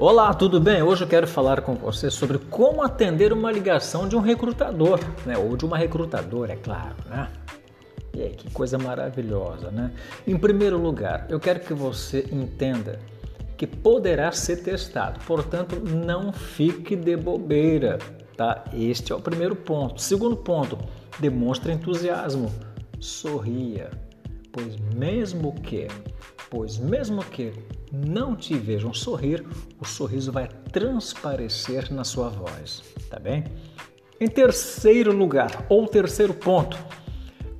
Olá, tudo bem? Hoje eu quero falar com você sobre como atender uma ligação de um recrutador, né? Ou de uma recrutadora, é claro, né? E aí, que coisa maravilhosa, né? Em primeiro lugar, eu quero que você entenda que poderá ser testado, portanto, não fique de bobeira, tá? Este é o primeiro ponto. Segundo ponto, demonstre entusiasmo, sorria, pois mesmo que, pois mesmo que não te vejam sorrir, o sorriso vai transparecer na sua voz, tá bem? Em terceiro lugar, ou terceiro ponto,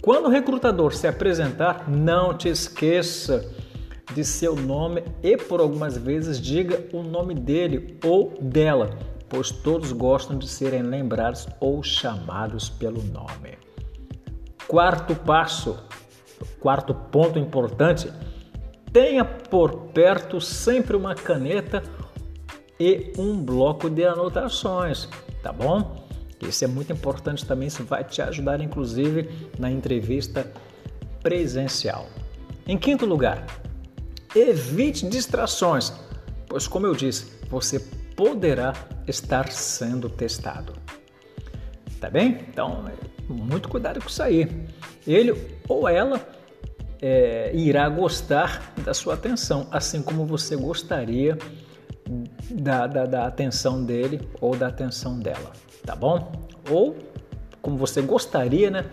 quando o recrutador se apresentar, não te esqueça de seu nome e por algumas vezes diga o nome dele ou dela, pois todos gostam de serem lembrados ou chamados pelo nome. Quarto passo, quarto ponto importante, Tenha por perto sempre uma caneta e um bloco de anotações, tá bom? Isso é muito importante também, isso vai te ajudar inclusive na entrevista presencial. Em quinto lugar, evite distrações, pois como eu disse, você poderá estar sendo testado. Tá bem? Então, muito cuidado com isso aí. Ele ou ela é, irá gostar da sua atenção, assim como você gostaria da, da, da atenção dele ou da atenção dela, tá bom? Ou como você gostaria, né?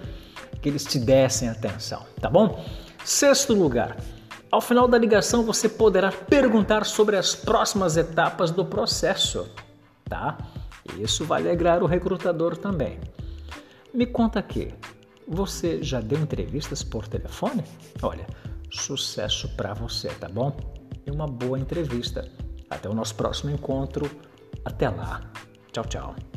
Que eles te dessem atenção, tá bom? Sexto lugar, ao final da ligação você poderá perguntar sobre as próximas etapas do processo, tá? Isso vai alegrar o recrutador também. Me conta aqui, você já deu entrevistas por telefone? Olha, sucesso para você, tá bom? E uma boa entrevista. Até o nosso próximo encontro. Até lá. Tchau, tchau.